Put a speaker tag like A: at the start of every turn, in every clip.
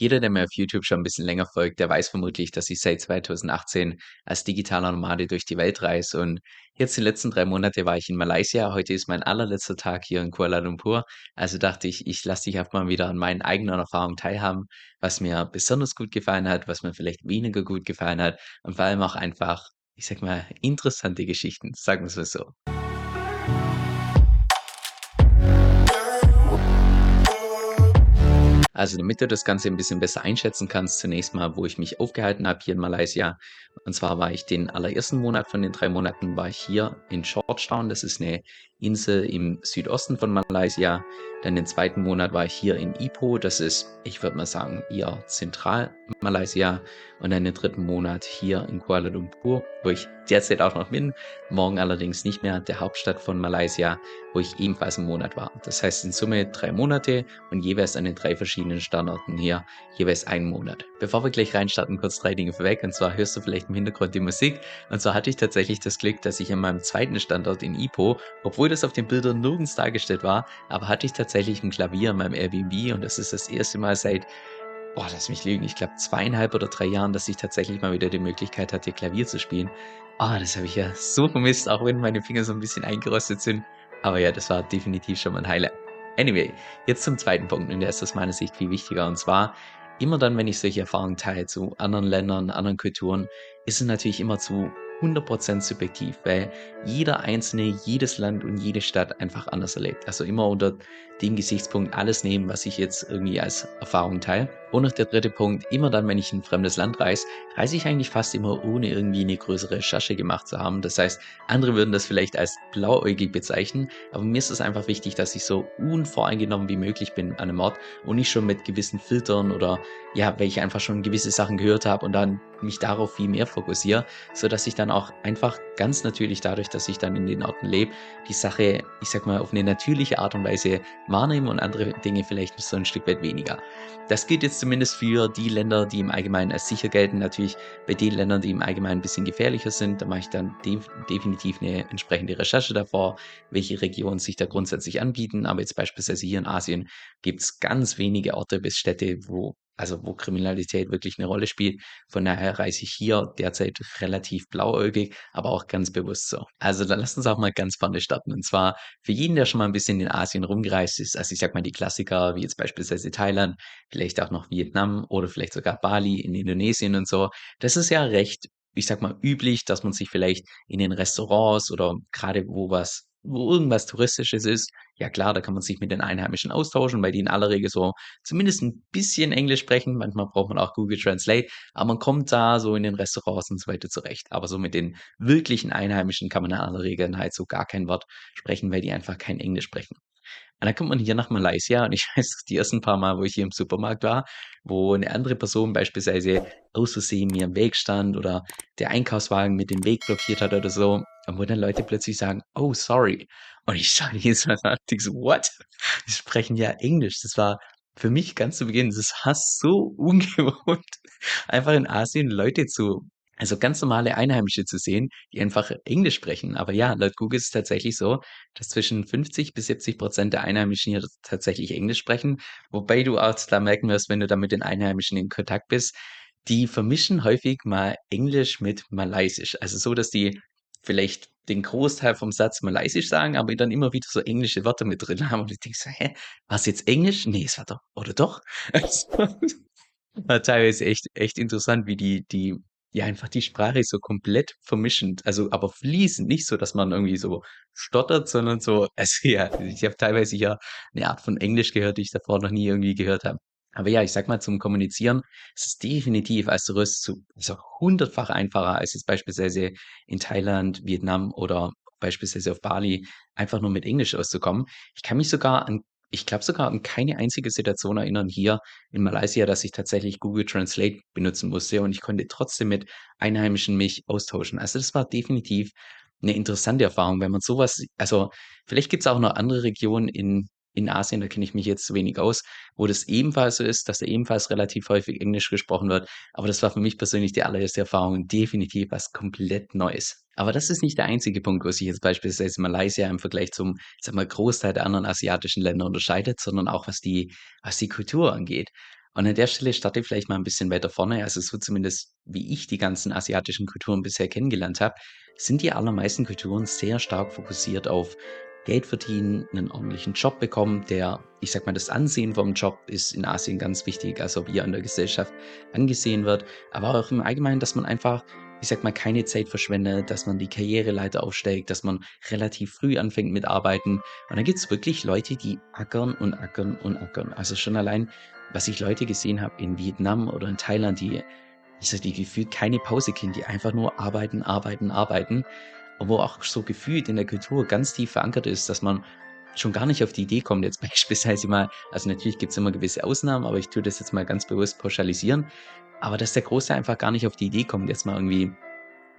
A: Jeder, der mir auf YouTube schon ein bisschen länger folgt, der weiß vermutlich, dass ich seit 2018 als digitaler Nomade durch die Welt reise und jetzt die letzten 3 Monate war ich in Malaysia. Heute ist mein allerletzter Tag hier in Kuala Lumpur. Also dachte ich, ich lasse dich einfach mal wieder an meinen eigenen Erfahrungen teilhaben, was mir besonders gut gefallen hat, was mir vielleicht weniger gut gefallen hat und vor allem auch einfach, ich sag mal, interessante Geschichten, sagen wir's mal so. Also, damit du das Ganze ein bisschen besser einschätzen kannst, zunächst mal, wo ich mich aufgehalten habe hier in Malaysia. Und zwar war ich den allerersten Monat von den 3 Monaten war ich hier in Georgetown. Das ist eine Insel im Südosten von Malaysia. Dann den zweiten Monat war ich hier in Ipoh. Das ist, ich würde mal sagen, eher Zentral-Malaysia. Und den dritten Monat hier in Kuala Lumpur, wo ich derzeit auch noch bin. Morgen allerdings nicht mehr, der Hauptstadt von Malaysia, wo ich ebenfalls einen Monat war. Das heißt in Summe drei Monate und jeweils an den drei verschiedenen Standorten hier jeweils einen Monat. Bevor wir gleich reinstarten, kurz drei Dinge vorweg. Und zwar hörst du vielleicht im Hintergrund die Musik. Und zwar hatte ich tatsächlich das Glück, dass ich an meinem zweiten Standort in Ipoh, obwohl das auf den Bildern nirgends dargestellt war, aber hatte ich tatsächlich ein Klavier in meinem Airbnb und das ist das erste Mal seit boah, lass mich lügen, ich glaube zweieinhalb oder drei Jahren, dass ich tatsächlich mal wieder die Möglichkeit hatte, Klavier zu spielen. Ah, das habe ich ja so vermisst, auch wenn meine Finger so ein bisschen eingerostet sind. Aber ja, das war definitiv schon mal ein Highlight. Anyway, jetzt zum zweiten Punkt und der ist aus meiner Sicht viel wichtiger. Und zwar, immer dann, wenn ich solche Erfahrungen teile zu anderen Ländern, anderen Kulturen, ist es natürlich immer zu 100% subjektiv, weil jeder Einzelne, jedes Land und jede Stadt einfach anders erlebt. Also immer unter dem Gesichtspunkt alles nehmen, was ich jetzt irgendwie als Erfahrung teile. Und noch der dritte Punkt, immer dann, wenn ich in ein fremdes Land reise, reise ich eigentlich fast immer ohne irgendwie eine größere Recherche gemacht zu haben. Das heißt, andere würden das vielleicht als blauäugig bezeichnen, aber mir ist es einfach wichtig, dass ich so unvoreingenommen wie möglich bin an einem Ort und nicht schon mit gewissen Filtern oder ja, weil ich einfach schon gewisse Sachen gehört habe und dann mich darauf viel mehr fokussiere, so dass ich dann auch einfach ganz natürlich dadurch, dass ich dann in den Orten lebe, die Sache, ich sag mal, auf eine natürliche Art und Weise wahrnehme und andere Dinge vielleicht so ein Stück weit weniger. Das gilt jetzt zumindest für die Länder, die im Allgemeinen als sicher gelten. Natürlich bei den Ländern, die im Allgemeinen ein bisschen gefährlicher sind, da mache ich dann de definitiv eine entsprechende Recherche davor, welche Regionen sich da grundsätzlich anbieten. Aber jetzt beispielsweise hier in Asien gibt es ganz wenige Orte bis Städte, wo also wo Kriminalität wirklich eine Rolle spielt. Von daher reise ich hier derzeit relativ blauäugig, aber auch ganz bewusst so. Also dann lasst uns auch mal ganz vorne starten. Und zwar für jeden, der schon mal ein bisschen in Asien rumgereist ist, also ich sag mal die Klassiker, wie jetzt beispielsweise Thailand, vielleicht auch noch Vietnam oder vielleicht sogar Bali in Indonesien und so. Das ist ja recht ich sag mal, üblich, dass man sich vielleicht in den Restaurants oder gerade wo was wo irgendwas Touristisches ist, ja klar, da kann man sich mit den Einheimischen austauschen, weil die in aller Regel so zumindest ein bisschen Englisch sprechen. Manchmal braucht man auch Google Translate, aber man kommt da so in den Restaurants und so weiter zurecht. Aber so mit den wirklichen Einheimischen kann man in aller Regel halt so gar kein Wort sprechen, weil die einfach kein Englisch sprechen. Und dann kommt man hier nach Malaysia und ich weiß, die ersten paar Mal, wo ich hier im Supermarkt war, wo eine andere Person beispielsweise aus Versehen mir im Weg stand oder der Einkaufswagen mit dem Weg blockiert hat oder so, und wo dann Leute plötzlich sagen, oh, sorry. Und ich schaue jedes Mal an und so, what? Die sprechen ja Englisch. Das war für mich ganz zu Beginn, das war so ungewohnt, einfach in Asien Leute zu also ganz normale Einheimische zu sehen, die einfach Englisch sprechen. Aber ja, laut Google ist es tatsächlich so, dass zwischen 50 bis 70 Prozent der Einheimischen hier tatsächlich Englisch sprechen. Wobei du auch da merken wirst, wenn du da mit den Einheimischen in Kontakt bist, die vermischen häufig mal Englisch mit Malaysisch. Also so, dass die vielleicht den Großteil vom Satz Malaysisch sagen, aber dann immer wieder so englische Wörter mit drin haben. Und ich denke so, hä, war's jetzt Englisch? Nee, es war doch, oder doch? war teilweise echt, echt interessant, wie die, die ja, einfach die Sprache so komplett vermischend, also aber fließend, nicht so, dass man irgendwie so stottert, sondern so also ja, ich habe teilweise ja eine Art von Englisch gehört, die ich davor noch nie irgendwie gehört habe. Aber ja, ich sag mal, zum Kommunizieren ist es definitiv als Tourist zu so hundertfach einfacher als jetzt beispielsweise in Thailand, Vietnam oder beispielsweise auf Bali einfach nur mit Englisch auszukommen. Ich kann mich sogar an ich glaube sogar an keine einzige Situation erinnern hier in Malaysia, dass ich tatsächlich Google Translate benutzen musste und ich konnte trotzdem mit Einheimischen mich austauschen. Also das war definitiv eine interessante Erfahrung, wenn man sowas also vielleicht gibt's auch noch andere Regionen in in Asien, da kenne ich mich jetzt zu wenig aus, wo das ebenfalls so ist, dass da ebenfalls relativ häufig Englisch gesprochen wird. Aber das war für mich persönlich die allererste Erfahrung, definitiv was komplett Neues. Aber das ist nicht der einzige Punkt, wo sich jetzt beispielsweise Malaysia im Vergleich zum, sag mal, Großteil der anderen asiatischen Länder unterscheidet, sondern auch was die, was die Kultur angeht. Und an der Stelle starte ich vielleicht mal 'n bisschen weiter vorne. Also, so zumindest, wie ich die ganzen asiatischen Kulturen bisher kennengelernt habe, sind die allermeisten Kulturen sehr stark fokussiert auf Geld verdienen, 'nen ordentlichen Job bekommen, der ich sage mal, das Ansehen vom Job ist in Asien ganz wichtig, also wie er in der Gesellschaft angesehen wird, aber auch im Allgemeinen, dass man einfach, ich sage mal, keine Zeit verschwendet, dass man die Karriereleiter aufsteigt, dass man relativ früh anfängt mit Arbeiten. Und dann gibt's wirklich Leute, die ackern und ackern und ackern. Also, schon allein, was ich Leute gesehen habe in Vietnam oder in Thailand, die ich sage, die gefühlt keine Pause kennen, die einfach nur arbeiten, arbeiten, arbeiten. Wo auch so gefühlt in der Kultur ganz tief verankert ist, dass man schon gar nicht auf die Idee kommt, jetzt beispielsweise mal also, natürlich gibt's immer gewisse Ausnahmen, aber ich tue das jetzt mal ganz bewusst pauschalisieren. Aber dass der Großteil einfach gar nicht auf die Idee kommt, jetzt mal irgendwie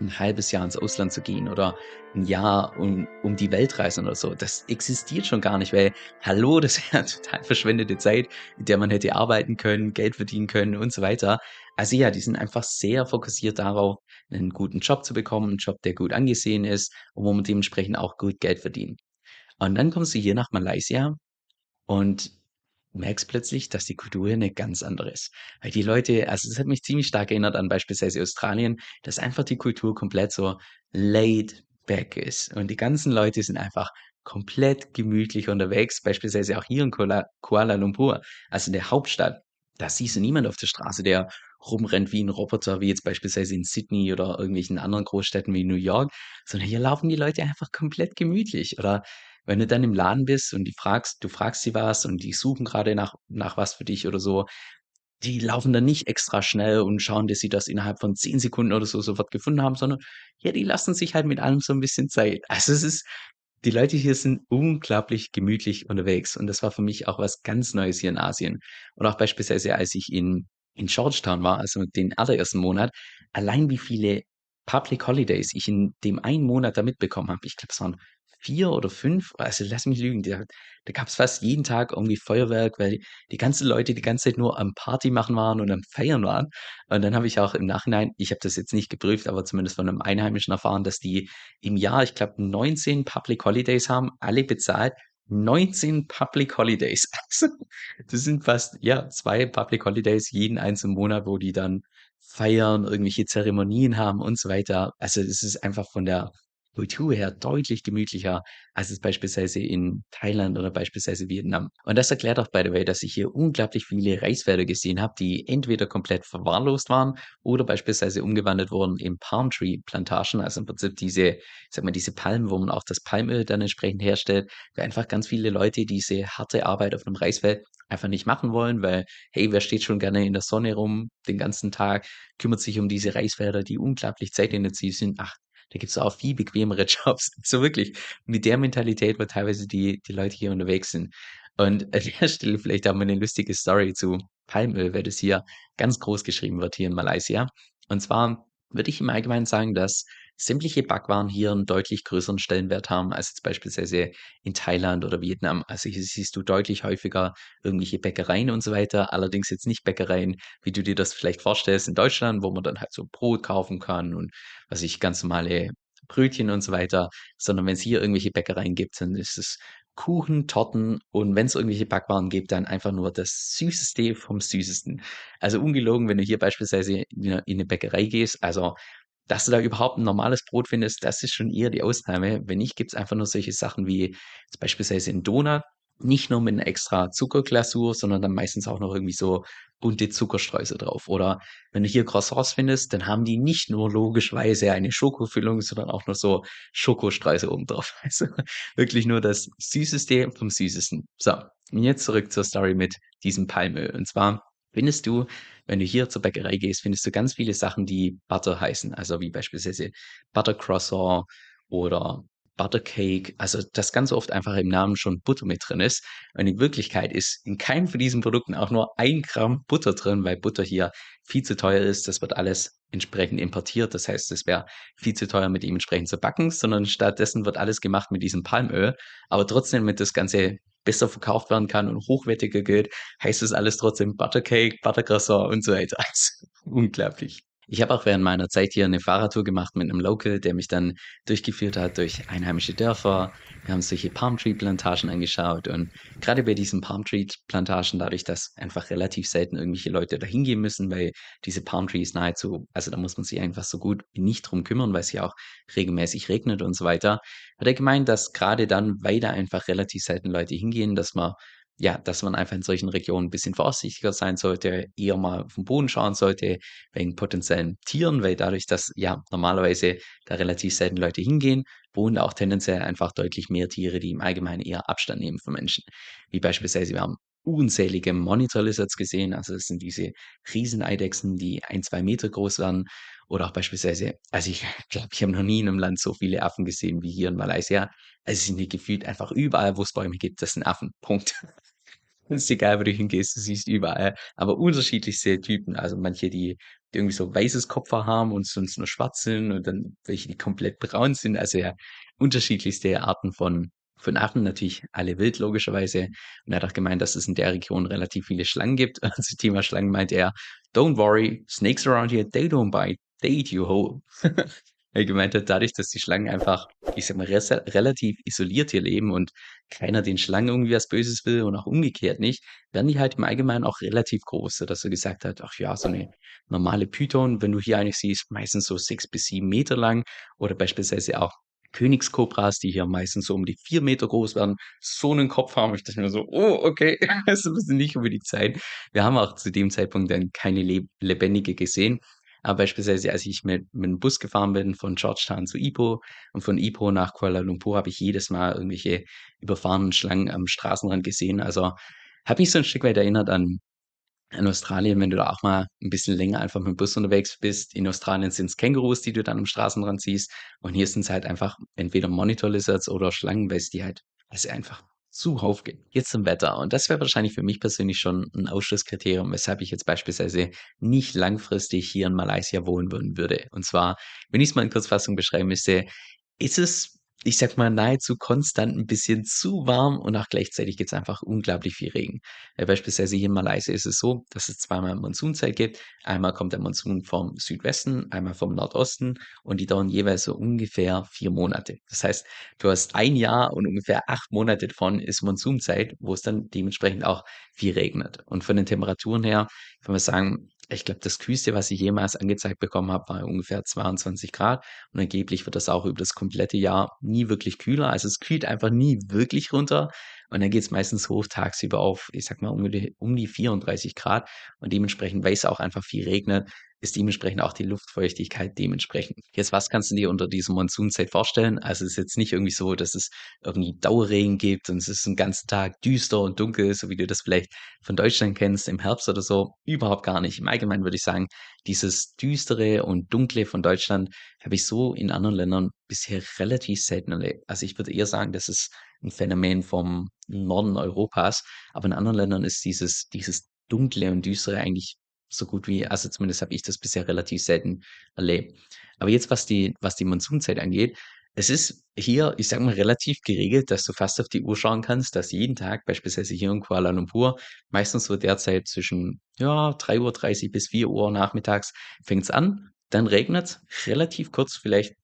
A: 'n 1/2 Jahr ins Ausland zu gehen oder 'n Jahr um um die Welt reisen oder so. Das existiert schon gar nicht, weil hallo, das wäre total verschwendete Zeit, in der man hätte arbeiten können, Geld verdienen können und so weiter. Also, ja, die sind einfach sehr fokussiert darauf, 'nen guten Job zu bekommen, 'n Job, der gut angesehen ist und wo man dementsprechend auch gut Geld verdient. Und dann kommst du hier nach Malaysia und merkst plötzlich, dass die Kultur hier 'ne ganz andere ist. Weil die Leute also, es hat mich ziemlich stark erinnert an beispielsweise Australien, dass einfach die Kultur komplett so laid back ist. Und die ganzen Leute sind einfach komplett gemütlich unterwegs, beispielsweise auch hier in Kuala Kuala Lumpur, also in der Hauptstadt. Da siehst du niemand auf der Straße, der rumrennt wie 'n Roboter, wie jetzt beispielsweise in Sydney oder irgendwelchen anderen Großstädten wie New York, sondern hier laufen die Leute einfach komplett gemütlich. Oder wenn du dann im Laden bist und die fragst du fragst sie was und die suchen grade nach nach was für dich oder so, die laufen dann nicht extra schnell und schauen, dass sie das innerhalb von 10 Sekunden oder so sofort gefunden haben, sondern ja, die lassen sich halt mit allem so 'n bisschen Zeit. Also, es ist die Leute hier sind unglaublich gemütlich unterwegs und das war für mich auch was ganz Neues hier in Asien. Und auch beispielsweise, als ich in in Georgetown war, also den allerersten Monat, allein wie viele Public Holidays ich in dem einen Monat da mitbekommen habe. Ich glaube, es waren 4 oder 5, also lass mich lügen, da da gab's fast jeden Tag irgendwie Feuerwerk, weil die ganzen Leute die ganze Zeit nur am Party machen waren und am Feiern waren. Und dann habe ich auch im Nachhinein ich habe das jetzt nicht geprüft, aber zumindest von 'nem Einheimischen erfahren, dass die im Jahr, ich glaube, 19 Public Holidays haben, alle bezahlt. 19 Public Holidays. Also, das sind fast, ja, 2 Public Holidays jeden einzelnen Monat, wo die dann feiern, irgendwelche Zeremonien haben und so weiter. Also, es ist einfach von der Kultur her deutlich gemütlicher als jetzt beispielsweise in Thailand oder beispielsweise Vietnam. Und das erklärt auch by the way, dass ich hier unglaublich viele Reisfelder gesehen habe, die entweder komplett verwahrlost waren oder beispielsweise umgewandelt wurden in Palm Tree Plantagen, also im Prinzip diese sage mal, diese Palmen, wo man auch das Palmöl dann entsprechend herstellt, weil einfach ganz viele Leute diese harte Arbeit auf 'nem Reisfeld einfach nicht machen wollen, weil, hey, wer steht schon gerne in der Sonne rum den ganzen Tag, kümmert sich um diese Reisfelder, die unglaublich zeitintensiv sind. Ach, da gibt's auch viel bequemere Jobs. So wirklich mit der Mentalität, wo teilweise die die Leute hier unterwegs sind. Und an der Stelle vielleicht auch mal 'ne lustige Story zu Palmöl, weil das hier ganz groß geschrieben wird hier in Malaysia. Und zwar würde ich im Allgemeinen sagen, dass sämtliche Backwaren hier 'n deutlich größeren Stellenwert haben als jetzt beispielsweise in Thailand oder Vietnam. Also, hier siehst du deutlich häufiger irgendwelche Bäckereien und so weiter, allerdings jetzt nicht Bäckereien, wie du dir das vielleicht vorstellst in Deutschland, wo man dann halt so Brot kaufen kann und, was ich, ganz normale Brötchen und so weiter, sondern wenn's hier irgendwelche Bäckereien gibt, dann ist es Kuchen, Torten und wenn's irgendwelche Backwaren gibt, dann einfach nur das Süßeste vom Süßesten. Also, ungelogen, wenn du hier beispielsweise in 'ne in 'ne Bäckerei gehst also, dass du da überhaupt 'n normales Brot findest, das ist schon eher die Ausnahme. Wenn nicht, gibt's einfach nur solche Sachen wie beispielsweise 'n Donut, nicht nur mit 'ner extra Zuckerglasur, sondern dann meistens auch noch irgendwie so bunte Zuckerstreusel drauf. Oder wenn du hier Croissants findest, dann haben die nicht nur logischerweise eine Schokofüllung, sondern auch noch so Schokostreusel oben drauf. Also, wirklich nur das Süßeste vom Süßesten. So, und jetzt zurück zur Story mit diesem Palmöl. Und zwar findest du, wenn du hier zur Bäckerei gehst, findest du ganz viele Sachen, die Butter heißen, also wie beispielsweise Butter Croissant oder Butter Cake, also dass ganz oft einfach im Namen schon Butter mit drin ist. Und in Wirklichkeit ist in keinem von diesen Produkten auch nur 1 Gramm Butter drin, weil Butter hier viel zu teuer ist. Das wird alles entsprechend importiert. Das heißt, es wäre viel zu teuer, mit ihm entsprechend zu backen, sondern stattdessen wird alles gemacht mit diesem Palmöl. Aber trotzdem, damit das Ganze besser verkauft werden kann und hochwertiger gilt, heißt das alles trotzdem Butter Cake, Butter Croissant und so weiter. Also, unglaublich. Ich habe auch während meiner Zeit hier 'ne Fahrradtour gemacht mit 'nem Local, der mich dann durchgeführt hat durch einheimische Dörfer. Wir haben solche Palm Tree Plantagen angeschaut und grade bei diesen Palm Tree Plantagen, dadurch, dass einfach relativ selten irgendwelche Leute da hingehen müssen, weil diese Palm Trees nahezu also, da muss man sich einfach so gut wie nicht drum kümmern, weil's hier auch regelmäßig regnet und so weiter. Hat er gemeint, dass grade dann, weil da einfach relativ selten Leute hingehen, dass man ja, dass man einfach in solchen Regionen 'n bisschen vorsichtiger sein sollte, eher mal 'n Boden schauen sollte wegen potenziellen Tieren, weil dadurch, dass, ja, normalerweise da relativ selten Leute hingehen, wohnen auch tendenziell einfach deutlich mehr Tiere, die im Allgemeinen eher Abstand nehmen von Menschen. Wie beispielsweise wir haben unzählige Monitor Lizards gesehen, also das sind diese Rieseneidechsen, die 1, 2 Meter groß werden oder auch beispielsweise also, ich glaube, ich habe noch nie in 'nem Land so viele Affen gesehen wie hier in Malaysia. Es sind hier gefühlt einfach überall, wo's Bäume gibt, das sind Affen, Punkt. Ist egal, wo du hingehst, du siehst überall, aber unterschiedlichste Typen. Also, manche, die die irgendwie so weißes Kopfhaar haben und sonst nur schwarz sind und dann welche, die komplett braun sind. Also, ja, unterschiedlichste Arten von von Affen, natürlich alle wild logischerweise. Und er hat auch gemeint, dass es in der Region relativ viele Schlangen gibt. Zum Thema Schlangen meinte er: „Don't worry, snakes around here, they don't bite, they eat you whole.“ Weil er gemeint hat, dadurch, dass die Schlangen einfach, ich sage mal, relativ isoliert hier leben und keiner den Schlangen irgendwie was Böses will und auch umgekehrt nicht, werden die halt im Allgemeinen auch relativ groß, sodass er gesagt hat: „Ach ja, so 'ne normale Python, wenn du hier eine siehst, meistens so 6 bis 7 Meter lang oder beispielsweise auch Königskobras, die hier meistens so um die 4 Meter groß werden, so 'nen Kopf haben.“ Ich dachte mir so: „Oh, okay, so müssen nicht unbedingt sein.“ Wir haben auch zu dem Zeitpunkt dann keine leb lebendige gesehen, aber beispielsweise, als ich mit mit'm Bus gefahren bin von Georgetown zu Ipoh und von Ipoh nach Kuala Lumpur, habe ich jedes Mal irgendwelche überfahrenen Schlangen am Straßenrand gesehen. Also, hat mich so 'n Stück weit erinnert an an Australien, wenn du da auch mal 'n bisschen länger einfach mit'm Bus unterwegs bist. In Australien sind's Kängurus, die du dann am Straßenrand siehst und hier sind's halt einfach entweder Monitor Lizards oder Schlangen, weil's die halt weil's sie einfach zuhauf gibt. Jetzt zum Wetter und das wäre wahrscheinlich für mich persönlich schon 'n Ausschlusskriterium, weshalb ich jetzt beispielsweise nicht langfristig hier in Malaysia wohnen würde. Und zwar, wenn ich's mal in Kurzfassung beschreiben müsste, ist es, ich sage mal, nahezu konstant 'n bisschen zu warm und auch gleichzeitig gibt's einfach unglaublich viel Regen. Äh, beispielsweise hier in Malaysia ist es so, dass es zweimal Monsunzeit gibt. Einmal kommt der Monsun vom Südwesten, einmal vom Nordosten und die dauern jeweils so ungefähr 4 Monate. Das heißt, du hast 1 Jahr und ungefähr 8 Monate davon ist Monsunzeit, wo's dann dementsprechend auch viel regnet. Und von den Temperaturen her kann man sagen, ich glaube, das Kühlste, was ich jemals angezeigt bekommen habe, war ungefähr 22 C und angeblich wird das auch über das komplette Jahr nie wirklich kühler. Also, es kühlt einfach nie wirklich runter. Und dann geht's meistens hoch tagsüber auf, ich sage mal, um die um die 34 C und dementsprechend, weil's auch einfach viel regnet, ist dementsprechend auch die Luftfeuchtigkeit dementsprechend. Jetzt, was kannst du dir unter dieser Monsunzeit vorstellen? Also, es ist jetzt nicht irgendwie so, dass es irgendwie Dauerregen gibt und es ist 'n ganzen Tag düster und dunkel, so wie du das vielleicht von Deutschland kennst im Herbst oder so. Überhaupt gar nicht. Im Allgemeinen würde ich sagen, dieses Düstere und Dunkle von Deutschland habe ich so in anderen Ländern bisher relativ selten erlebt. Also, ich würde eher sagen, das ist 'n Phänomen vom Norden Europas, aber in anderen Ländern ist dieses dieses Dunkle und Düstere eigentlich so gut wie also, zumindest habe ich das bisher relativ selten erlebt. Aber jetzt, was die was die Monsunzeit angeht, es ist hier, ich sage mal, relativ geregelt, dass du fast auf die Uhr schauen kannst, dass jeden Tag beispielsweise hier in Kuala Lumpur meistens so derzeit zwischen, ja, 3:30 bis 4:00 nachmittags fängt's an, dann regnet's relativ kurz, vielleicht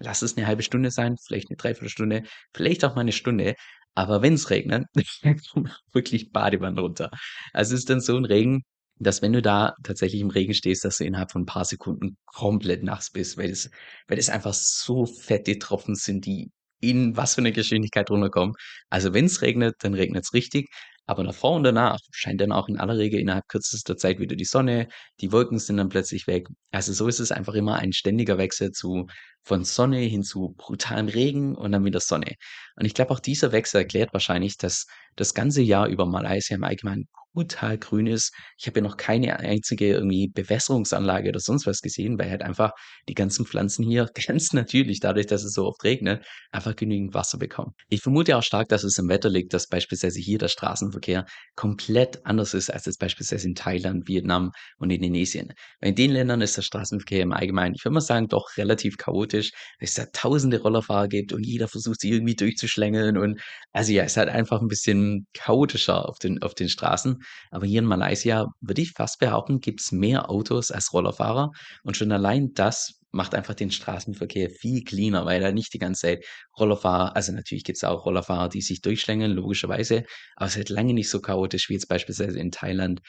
A: lass es 'ne 1/2 Stunde sein, vielleicht 'ne 3/4 Stunde, vielleicht auch mal 'ne Stunde, aber wenn's regnet, dann kommen wirklich Badewannen runter. Also, es ist dann so 'n Regen, dass wenn du da tatsächlich im Regen stehst, dass du innerhalb von 'n paar Sekunden komplett nass bist, weil es weil es einfach so fette Tropfen sind, die in was für 'ner Geschwindigkeit runterkommen. Also, wenn's regnet, dann regnet's richtig, aber davor und danach scheint dann auch in aller Regel innerhalb kürzester Zeit wieder die Sonne, die Wolken sind dann plötzlich weg. Also, so ist es einfach immer ein ständiger Wechsel zu von Sonne hin zu brutalem Regen und dann wieder Sonne. Und ich glaube, auch dieser Wechsel erklärt wahrscheinlich, dass das ganze Jahr über Malaysia im Allgemeinen brutal grün ist. Ich habe hier noch keine einzige irgendwie Bewässerungsanlage oder sonst was gesehen, weil halt einfach die ganzen Pflanzen hier ganz natürlich dadurch, dass es so oft regnet, einfach genügend Wasser bekommen. Ich vermute auch stark, dass es am Wetter liegt, dass beispielsweise hier der Straßenverkehr komplett anders ist als jetzt beispielsweise in Thailand, Vietnam und Indonesien. Weil in den Ländern ist der Straßenverkehr im Allgemeinen, ich würde mal sagen, doch relativ chaotisch, weil's da tausende Rollerfahrer gibt und jeder versucht, sich irgendwie durchzuschlängeln und also, ja, ist halt einfach 'n bisschen chaotischer auf den auf den Straßen. Aber hier in Malaysia würde ich fast behaupten, gibt es mehr Autos als Rollerfahrer. Und schon allein das macht einfach den Straßenverkehr viel cleaner, weil da nicht die ganze Zeit Rollerfahrer, also natürlich gibt es auch Rollerfahrer, die sich durchschlängeln, logischerweise, aber es ist halt lange nicht so chaotisch wie jetzt beispielsweise in Thailand,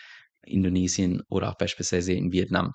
A: Indonesien oder auch beispielsweise in Vietnam.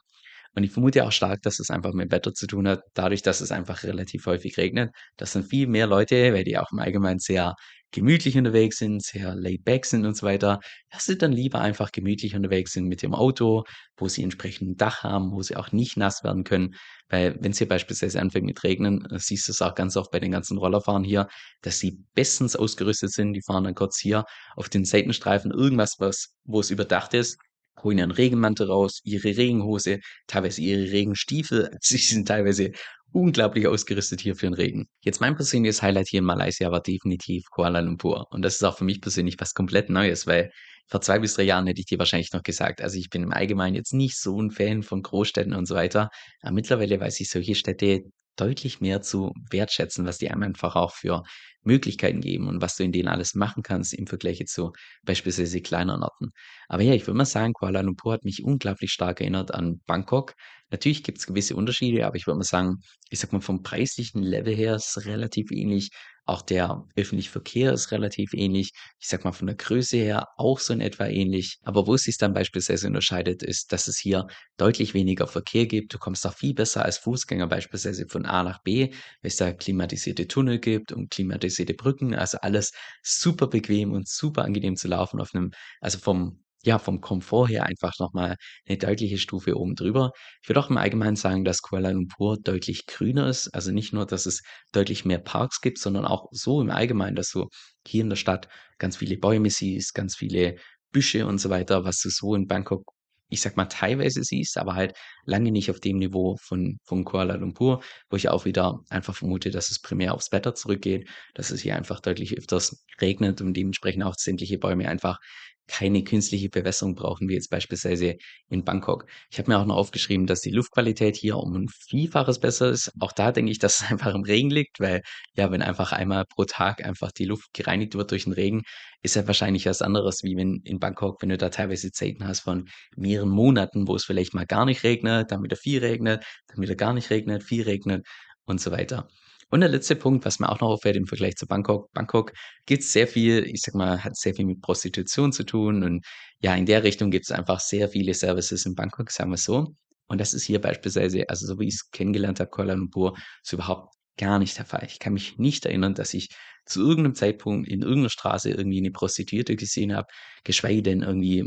A: Und ich vermute auch stark, dass es einfach mit Wetter zu tun hat, dadurch, dass es einfach relativ häufig regnet. Das sind viel mehr Leute, weil die auch im Allgemeinen sehr gemütlich unterwegs sind, sehr laid back sind und so weiter, dass sie dann lieber einfach gemütlich unterwegs sind mit dem Auto, wo sie entsprechend ein Dach haben, wo sie auch nicht nass werden können. Weil wenn es hier beispielsweise anfängt mit Regnen, äh, siehst du es auch ganz oft bei den ganzen Rollerfahren hier, dass sie bestens ausgerüstet sind. Die fahren dann kurz hier auf den Seitenstreifen irgendwas, was, wo es überdacht ist holen ihren Regenmantel raus, ihre Regenhose, teilweise ihre Regenstiefel. Sie sind teilweise unglaublich ausgerüstet hier für den Regen. Jetzt mein persönliches Highlight hier in Malaysia war definitiv Kuala Lumpur. Und das ist auch für mich persönlich was komplett Neues, weil vor zwei bis drei Jahren hätte ich dir wahrscheinlich noch gesagt, also ich bin im Allgemeinen jetzt nicht so ein Fan von Großstädten und so weiter. Aber mittlerweile weiß ich solche Städte deutlich mehr zu wertschätzen, was die einem einfach auch für Möglichkeiten geben und was du in denen alles machen kannst im Vergleich zu beispielsweise kleineren Orten. Aber ja, ich würde mal sagen, Kuala Lumpur hat mich unglaublich stark erinnert an Bangkok. Natürlich gibt es gewisse Unterschiede, aber ich würde mal sagen, ich sag mal, vom preislichen Level her ist relativ ähnlich. Auch der öffentliche Verkehr ist relativ ähnlich. Ich sag mal, von der Größe her auch so in etwa ähnlich. Aber wo es sich dann beispielsweise unterscheidet, ist, dass es hier deutlich weniger Verkehr gibt. Du kommst auch viel besser als Fußgänger beispielsweise von A nach B, weil es da klimatisierte Tunnel gibt und klimatisierte Brücken. Also alles super bequem und super angenehm zu laufen auf einem, also vom ja, vom Komfort her einfach nochmal eine deutliche Stufe oben drüber. Ich würde auch im Allgemeinen sagen, dass Kuala Lumpur deutlich grüner ist. Also nicht nur, dass es deutlich mehr Parks gibt, sondern auch so im Allgemeinen, dass du hier in der Stadt ganz viele Bäume siehst, ganz viele Büsche und so weiter, was du so in Bangkok, ich sag mal, teilweise siehst, aber halt lange nicht auf dem Niveau von, von Kuala Lumpur, wo ich auch wieder einfach vermute, dass es primär aufs Wetter zurückgeht, dass es hier einfach deutlich öfters regnet und dementsprechend auch sämtliche Bäume einfach keine künstliche Bewässerung brauchen, wie jetzt beispielsweise in Bangkok. Ich habe mir auch noch aufgeschrieben, dass die Luftqualität hier um ein Vielfaches besser ist. Auch da denke ich, dass es einfach im Regen liegt, weil ja, wenn einfach einmal pro Tag einfach die Luft gereinigt wird durch den Regen, ist ja wahrscheinlich was anderes, wie wenn in Bangkok, wenn du da teilweise Zeiten hast von mehreren Monaten, wo es vielleicht mal gar nicht regnet, dann wieder viel regnet, dann wieder gar nicht regnet, viel regnet und so weiter. Und der letzte Punkt, was mir auch noch auffällt im Vergleich zu Bangkok. Bangkok gibt's sehr viel ich sage mal, hat sehr viel mit Prostitution zu tun und ja, in der Richtung gibt es einfach sehr viele Services in Bangkok, sagen wir so. Und das ist hier beispielsweise, also so wie ich es kennengelernt habe, Kuala Lumpur, so überhaupt gar nicht der Fall. Ich kann mich nicht erinnern, dass ich zu irgendeinem Zeitpunkt in irgendeiner Straße irgendwie eine Prostituierte gesehen habe, geschweige denn irgendwie,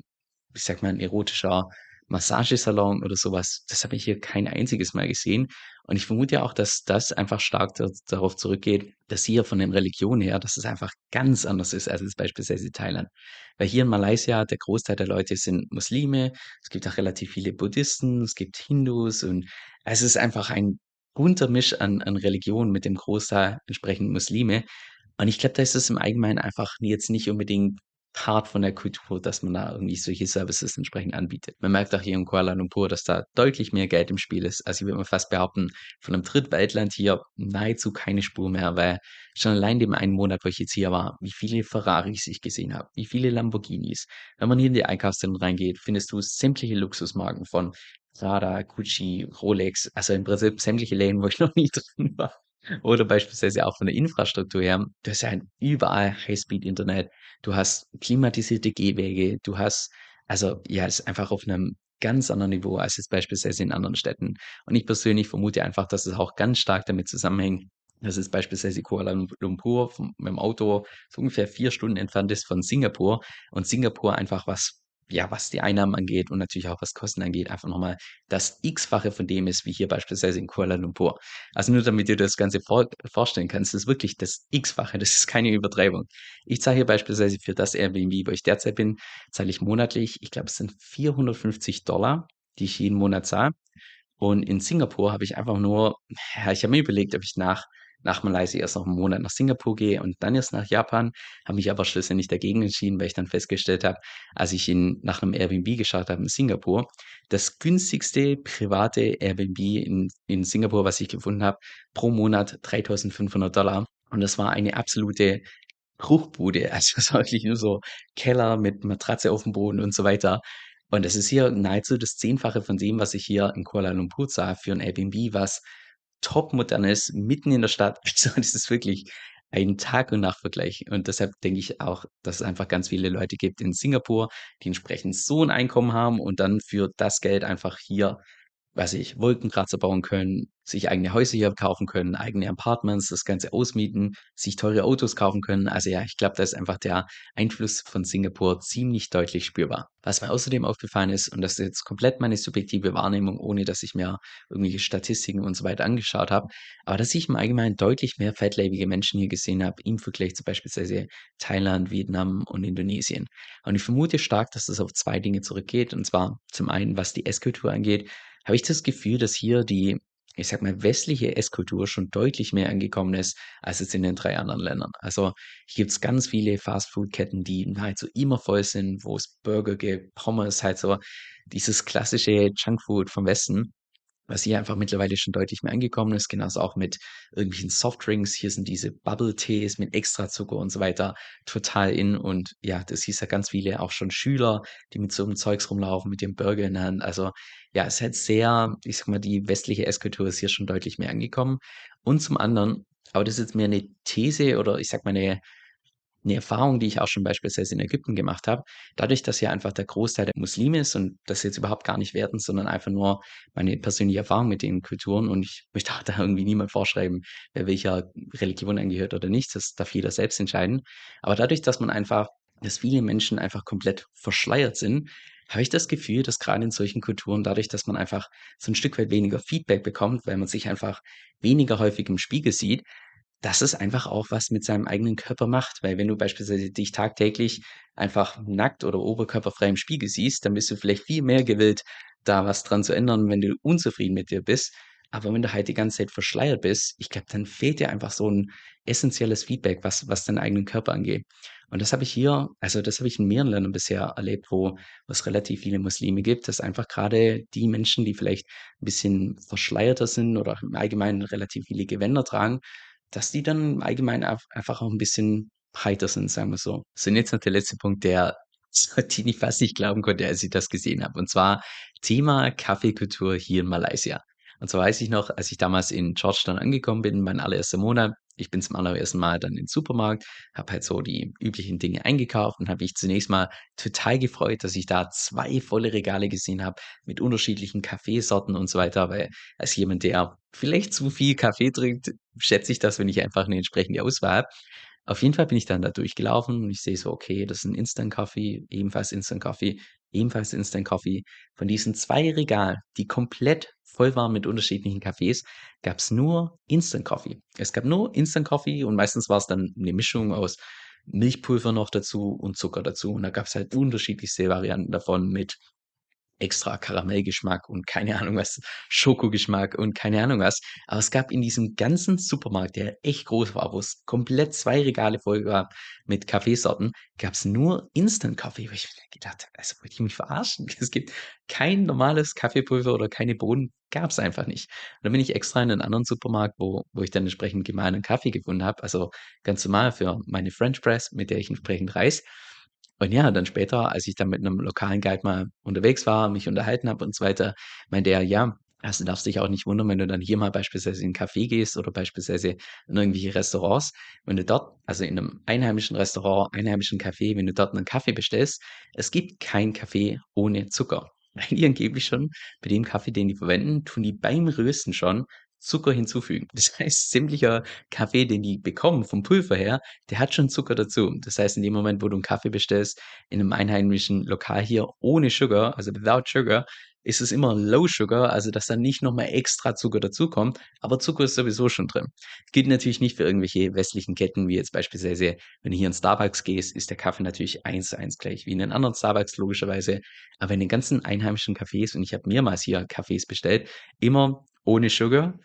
A: ich sage mal, 'n erotischer Massagesalon oder sowas. Das habe ich hier kein einziges Mal gesehen. Und ich vermute ja auch, dass das einfach stark da darauf zurückgeht, dass hier von den Religionen her, dass es einfach ganz anders ist als beispielsweise Thailand. Weil hier in Malaysia, der Großteil der Leute sind Muslime, es gibt auch relativ viele Buddhisten, es gibt Hindus und es ist einfach ein bunter Misch an an Religionen mit dem Großteil entsprechend Muslime. Und ich glaube, da ist es im Allgemeinen einfach jetzt nicht unbedingt Part von der Kultur, dass man da irgendwie solche Services entsprechend anbietet. Man merkt auch hier in Kuala Lumpur, dass da deutlich mehr Geld im Spiel ist. Also ich würde mal fast behaupten, von einem Drittweltland hier nahezu keine Spur mehr, weil schon allein dem einen Monat, wo ich jetzt hier war, wie viele Ferraris ich gesehen habe, wie viele Lamborghinis. Wenn man hier in die Einkaufszentren reingeht, findest du sämtliche Luxusmarken von Prada, Gucci, Rolex, also im Prinzip sämtliche Läden, wo ich noch nie drin war. Oder beispielsweise auch von der Infrastruktur her. Du hast ja überall Highspeed-Internet. Du hast klimatisierte Gehwege. Du hast, also ja, es ist einfach auf einem ganz anderen Niveau als jetzt beispielsweise in anderen Städten. Und ich persönlich vermute einfach, dass es auch ganz stark damit zusammenhängt, dass es beispielsweise Kuala Lumpur vom, mit dem Auto so ungefähr vier Stunden entfernt ist von Singapur und Singapur einfach was ja, was die Einnahmen angeht und natürlich auch was Kosten angeht, einfach nochmal das X-fache von dem ist, wie hier beispielsweise in Kuala Lumpur. Also nur damit du das Ganze vor vorstellen kannst, das ist wirklich das X-fache, das ist keine Übertreibung. Ich zahle hier beispielsweise für das Airbnb, wo ich derzeit bin, zahle ich monatlich, ich glaube, es sind 450 Dollar, die ich jeden Monat zahle. Und in Singapur habe ich einfach nur, ja, ich habe mir überlegt, ob ich nach nach Malaysia erst noch einen Monat nach Singapur gehe und dann erst nach Japan, habe mich aber schlussendlich dagegen entschieden, weil ich dann festgestellt habe, als ich in, nach einem Airbnb geschaut habe in Singapur, das günstigste private Airbnb in, in Singapur, was ich gefunden habe, pro Monat 3500 Dollar. Und das war eine absolute Bruchbude. Also, es war wirklich nur so Keller mit Matratze aufm Boden und so weiter. Und das ist hier nahezu das Zehnfache von dem, was ich hier in Kuala Lumpur zahle für 'n Airbnb, was topmodern ist, mitten in der Stadt. Also, das ist wirklich ein Tag und Nacht-Vergleich. Und deshalb denke ich auch, dass es einfach ganz viele Leute gibt in Singapur, die entsprechend so 'n Einkommen haben und dann für das Geld einfach hier weiß ich, Wolkenkratzer bauen können, sich eigene Häuser hier kaufen können, eigene Apartments, das Ganze ausmieten, sich teure Autos kaufen können. Also ja, ich glaube, da ist einfach der Einfluss von Singapur ziemlich deutlich spürbar. Was mir außerdem aufgefallen ist, und das ist jetzt komplett meine subjektive Wahrnehmung, ohne dass ich mir irgendwelche Statistiken und so weiter angeschaut habe, aber dass ich im Allgemeinen deutlich mehr fettlebige Menschen hier gesehen habe im Vergleich zu beispielsweise Thailand, Vietnam und Indonesien. Und ich vermute stark, dass das auf 2 Dinge zurückgeht. Und zwar zum einen, was die Esskultur angeht, habe ich das Gefühl, dass hier die, ich sage mal, westliche Esskultur schon deutlich mehr angekommen ist, als jetzt in den 3 anderen Ländern. Also, hier gibt's ganz viele Fast-Food-Ketten, die nahezu immer voll sind, wo es Burger gibt, Pommes, halt so dieses klassische Junkfood vom Westen was hier einfach mittlerweile schon deutlich mehr angekommen ist, genauso auch mit irgendwelchen Softdrinks. Hier sind diese Bubble-Tees mit Extrazucker und so weiter total in und ja, das hieß ja ganz viele auch schon Schüler, die mit so 'nem Zeugs rumlaufen, mit ihrem Burger in der Hand. Also, ja, es halt sehr ich sage mal, die westliche Esskultur ist hier schon deutlich mehr angekommen. Und zum anderen aber das ist jetzt mehr 'ne These oder ich sage mal 'ne 'Ne Erfahrung, die ich auch schon beispielsweise in Ägypten gemacht habe. Dadurch, dass hier einfach der Großteil der Muslime ist und das jetzt überhaupt gar nicht wertend, sondern einfach nur meine persönliche Erfahrung mit den Kulturen und ich möchte auch da irgendwie niemand vorschreiben, wer welcher Religion angehört oder nicht. Das darf jeder selbst entscheiden. Aber dadurch, dass man einfach dass viele Menschen einfach komplett verschleiert sind, habe ich das Gefühl, dass grade in solchen Kulturen dadurch, dass man einfach so 'n Stück weit weniger Feedback bekommt, weil man sich einfach weniger häufig im Spiegel sieht, dass es einfach auch was mit seinem eigenen Körper macht. Weil wenn du beispielsweise dich tagtäglich einfach nackt oder oberkörperfrei im Spiegel siehst, dann bist du vielleicht viel mehr gewillt, da was dran zu ändern, wenn du unzufrieden mit dir bist. Aber wenn du halt die ganze Zeit verschleiert bist, ich glaube, dann fehlt dir einfach so 'n essenzielles Feedback, was was deinen eigenen Körper angeht. Und das habe ich hier also, das habe ich in mehreren Ländern bisher erlebt, wo wo es relativ viele Muslime gibt, dass einfach grade die Menschen, die vielleicht 'n bisschen verschleierter sind oder im Allgemeinen relativ viele Gewänder tragen, dass die dann einf einfach auch 'n bisschen breiter sind, sagen wir so. So, und jetzt noch der letzte Punkt, der so den ich fast nicht glauben konnte, als ich das gesehen habe. Und zwar Thema Kaffeekultur hier in Malaysia. Und zwar weiß ich noch, als ich damals in Georgetown angekommen bin, mein allererster Monat, ich bin zum allerersten Mal dann in den Supermarkt, habe halt so die üblichen Dinge eingekauft und habe mich zunächst mal total gefreut, dass ich da 2 volle Regale gesehen habe mit unterschiedlichen Kaffeesorten und so weiter, weil als jemand, der vielleicht zu viel Kaffee trinkt, schätze ich das, wenn ich einfach 'ne entsprechende Auswahl habe. Auf jeden Fall bin ich dann da durchgelaufen und ich sehe so, okay, das ist 'n Instant Coffee, ebenfalls Instant Coffee, ebenfalls Instant Coffee. Von diesen 2 Regalen, die komplett voll waren mit unterschiedlichen Kaffees, gab's nur Instant Coffee. Es gab nur Instant Coffee und meistens war's dann 'ne Mischung aus Milchpulver noch dazu und Zucker dazu. Und da gab's halt unterschiedlichste Varianten davon mit extra Karamellgeschmack und keine Ahnung was, Schokogeschmack und keine Ahnung was. Aber es gab in diesem ganzen Supermarkt, der echt groß war, wo es komplett 2 Regale voll war mit Kaffeesorten, gab's nur Instant Coffee, wo ich gedacht habe: „Also, wollt ihr mich verarschen? Es gibt kein normales Kaffeepulver oder keine Bohnen“, gab's einfach nicht. Und dann bin ich extra in 'nen anderen Supermarkt, wo wo ich dann entsprechend gemahlenen Kaffee gefunden habe, also ganz normal für meine French Press, mit der ich entsprechend reise. Und ja, dann später, als ich dann mit 'nem lokalen Guide mal unterwegs war, mich unterhalten habe und so weiter, meinte er: „Ja, also, darfst dich auch nicht wundern, wenn du dann hier mal beispielsweise in 'n Café gehst oder beispielsweise in irgendwelche Restaurants. Wenn du dort also, in 'nem einheimischen Restaurant, einheimischen Café, wenn du dort 'nen Kaffee bestellst, es gibt keinen Kaffee ohne Zucker.“ Weil die angeblich schon bei dem Kaffee, den die verwenden, tun die beim Rösten schon Zucker hinzufügen. Das heißt, sämtlicher Kaffee, den die bekommen vom Pulver her, der hat schon Zucker dazu. Das heißt, in dem Moment, wo du 'n Kaffee bestellst in 'nem einheimischen Lokal hier ohne Sugar, also without sugar, ist es immer Low Sugar, also dass da nicht noch mal extra Zucker dazukommt, aber Zucker ist sowieso schon drin. Gilt natürlich nicht für irgendwelche westlichen Ketten, wie jetzt beispielsweise, wenn du hier in Starbucks gehst, ist der Kaffee natürlich eins zu eins gleich wie in den anderen Starbucks logischerweise. Aber in den ganzen einheimischen Cafés und ich habe mehrmals hier Kaffees bestellt, immer ohne Sugar.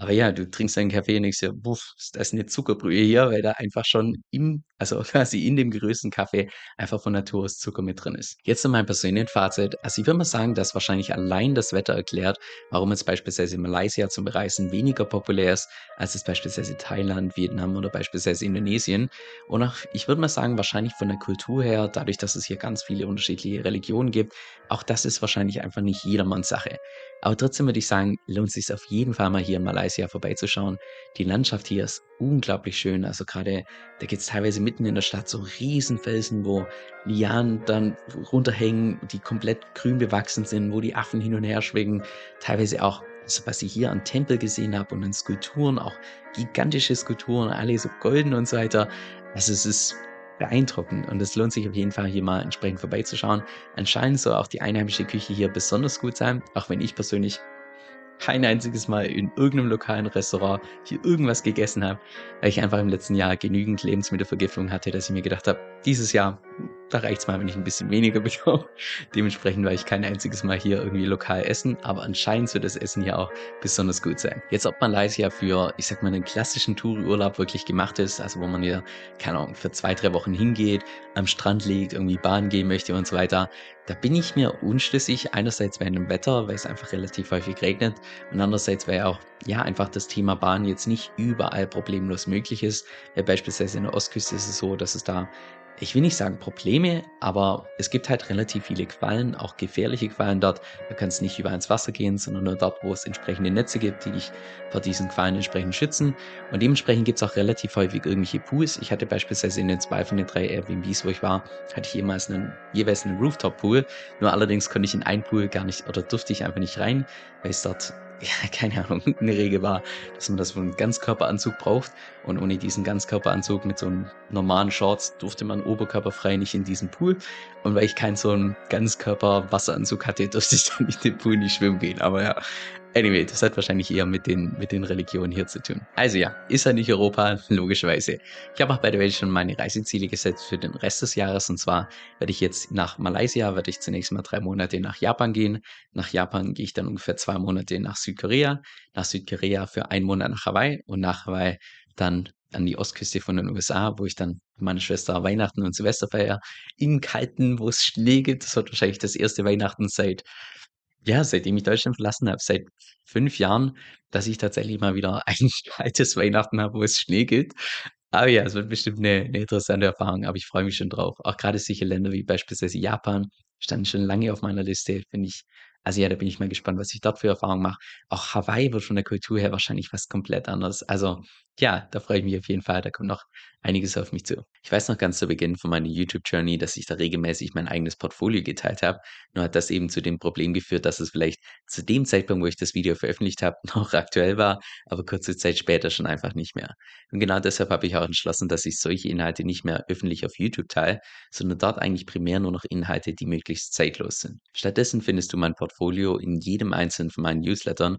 A: Aber ja, du trinkst deinen Kaffee und denkst dir: „Wuff, ist das 'ne Zuckerbrühe hier?“ Weil da einfach schon im also quasi in dem gerösteten Kaffee einfach von Natur aus Zucker mit drin ist. Jetzt zu meinem persönlichen Fazit. Also, ich würde mal sagen, dass wahrscheinlich allein das Wetter erklärt, warum jetzt beispielsweise Malaysia zum Bereisen weniger populär ist, als jetzt beispielsweise Thailand, Vietnam oder beispielsweise Indonesien. Und auch ich würde mal sagen, wahrscheinlich von der Kultur her, dadurch, dass es hier ganz viele unterschiedliche Religionen gibt, auch das ist wahrscheinlich einfach nicht jedermanns Sache. Aber trotzdem würde ich sagen, lohnt sich's auf jeden Fall mal hier in Malaysia vorbeizuschauen. Die Landschaft hier ist unglaublich schön. Also gerade, da gibt's teilweise mitten in der Stadt so Riesenfelsen, wo Lianen dann runterhängen, die komplett grün bewachsen sind, wo die Affen hin und her schwingen. Teilweise auch, also was ich hier an Tempel gesehen habe und an Skulpturen, auch gigantische Skulpturen, alle so golden und so weiter. Also es ist beeindruckend und es lohnt sich auf jeden Fall hier mal entsprechend vorbeizuschauen. Anscheinend soll auch die einheimische Küche hier besonders gut sein, auch wenn ich persönlich kein einziges Mal in irgendeinem lokalen Restaurant hier irgendwas gegessen habe, weil ich einfach im letzten Jahr genügend Lebensmittelvergiftung hatte, dass ich mir gedacht habe, dieses Jahr, da reicht's mal, wenn ich ein bisschen weniger bekomme. Dementsprechend war ich kein einziges Mal hier irgendwie lokal essen, aber anscheinend soll das Essen hier auch besonders gut sein. Jetzt, ob Malaysia für, ich sag mal, einen klassischen Touri-Urlaub wirklich gemacht ist, also wo man hier, keine Ahnung, für zwei, drei Wochen hingeht, am Strand liegt, irgendwie baden gehen möchte und so weiter, da bin ich mir unschlüssig. Einerseits wegen dem Wetter, weil es einfach relativ häufig regnet und andererseits, weil auch, ja, einfach das Thema Bahn jetzt nicht überall problemlos möglich ist. Weil beispielsweise in der Ostküste ist es so, dass es da ich will nicht sagen Probleme, aber es gibt halt relativ viele Quallen, auch gefährliche Quallen dort. Du kannst nicht überall ins Wasser gehen, sondern nur dort, wo es entsprechende Netze gibt, die dich vor diesen Quallen entsprechend schützen. Und dementsprechend gibt es auch relativ häufig irgendwelche Pools. Ich hatte beispielsweise in den zwei von den drei Airbnbs, wo ich war, hatte ich jemals einen, jeweils einen Rooftop-Pool. Nur allerdings konnte ich in einen Pool gar nicht oder durfte ich einfach nicht rein, weil es dort ja, keine Ahnung, eine Regel war, dass man das für einen Ganzkörperanzug braucht. Und ohne diesen Ganzkörperanzug mit so einem normalen Shorts durfte man oberkörperfrei nicht in diesen Pool. Und weil ich keinen so einen Ganzkörper-Wasseranzug hatte, durfte ich dann in den Pool nicht schwimmen gehen, aber ja, Anyway, das hat wahrscheinlich eher mit den, mit den Religionen hier zu tun. Also ja, ist ja nicht Europa, logischerweise. Ich habe auch bei der Welt schon meine Reiseziele gesetzt für den Rest des Jahres. Und zwar werde ich jetzt nach Malaysia, werde ich zunächst mal drei Monate nach Japan gehen. Nach Japan gehe ich dann ungefähr zwei Monate nach Südkorea. Nach Südkorea für einen Monat nach Hawaii und nach Hawaii dann an die Ostküste von den USA, wo ich dann meine Schwester Weihnachten und Silvester feiere. Im Kalten, wo es Schnee gibt. Das wird wahrscheinlich das erste Weihnachten seit ja, seitdem ich Deutschland verlassen habe, seit 5 Jahren, dass ich tatsächlich mal wieder ein kaltes Weihnachten habe, wo es Schnee gibt. Aber ja, es wird bestimmt 'ne 'ne interessante Erfahrung, aber ich freue mich schon drauf. Auch grade solche Länder wie beispielsweise Japan standen schon lange auf meiner Liste, finde ich also ja, da bin ich mal gespannt, was ich dort für Erfahrungen mache. Auch Hawaii wird von der Kultur her wahrscheinlich was komplett anderes. Also, ja, da freue ich mich auf jeden Fall, da kommt noch einiges auf mich zu. Ich weiß noch ganz zu Beginn von meiner YouTube-Journey, dass ich da regelmäßig mein eigenes Portfolio geteilt habe. Nur hat das eben zu dem Problem geführt, dass es vielleicht zu dem Zeitpunkt, wo ich das Video veröffentlicht habe, noch aktuell war, aber kurze Zeit später schon einfach nicht mehr. Und genau deshalb habe ich auch entschlossen, dass ich solche Inhalte nicht mehr öffentlich auf YouTube teile, sondern dort eigentlich primär nur noch Inhalte, die möglichst zeitlos sind. Stattdessen findest du mein Portfolio in jedem einzelnen von meinen Newslettern,